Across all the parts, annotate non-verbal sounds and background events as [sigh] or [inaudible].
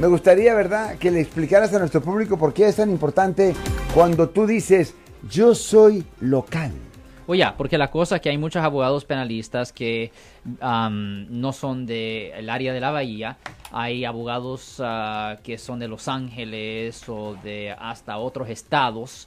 Me gustaría, ¿verdad?, que le explicaras a nuestro público por qué es tan importante cuando tú dices, yo soy local. Oye, porque la cosa es que hay muchos abogados penalistas que no son del área de la bahía. Hay abogados ah, que son de Los Ángeles o de hasta otros estados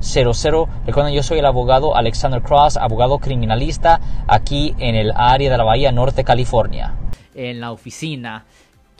1-800-530-1800. Recuerden, yo soy el abogado Alexander Cross, abogado criminalista aquí en el área de la Bahía Norte, California. En la oficina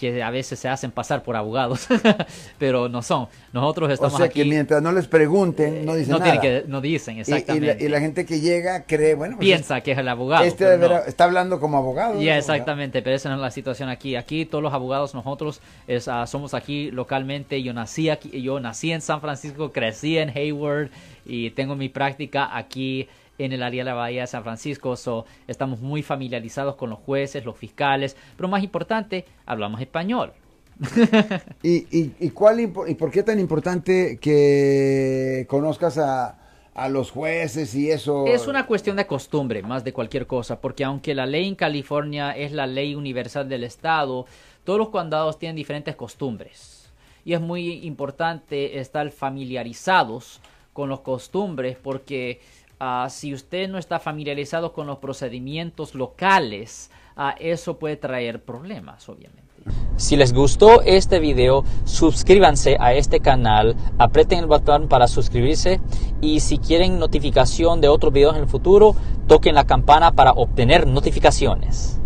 que a veces se hacen pasar por abogados, [laughs] pero no son. Nosotros estamos O sea que mientras no les pregunten, no dicen no nada. que, no dicen, exactamente. Y, la, gente que llega cree, bueno... Pues Piensa que es el abogado. Este está hablando como abogado. Ya, exactamente, pero esa no es la situación aquí. Aquí todos los abogados, nosotros ah, somos aquí localmente. Yo nací aquí, yo nací en San Francisco, crecí en Hayward y tengo mi práctica aquí en el área de la Bahía de San Francisco. So, estamos muy familiarizados con los jueces, los fiscales, pero más importante, hablamos español. [laughs] ¿Y, cuál, ¿Y por qué tan importante que conozcas a, a los jueces y eso? Es una cuestión de costumbre, más de cualquier cosa, porque aunque la ley en California es la ley universal del Estado, todos los condados tienen diferentes costumbres. Y es muy importante estar familiarizados con los costumbres porque Ah, si usted no está familiarizado con los procedimientos locales, uh, eso puede traer problemas, obviamente. Si les gustó este video, suscríbanse a este canal, aprieten el botón para suscribirse y si quieren notificación de otros videos en el futuro, toquen la campana para obtener notificaciones.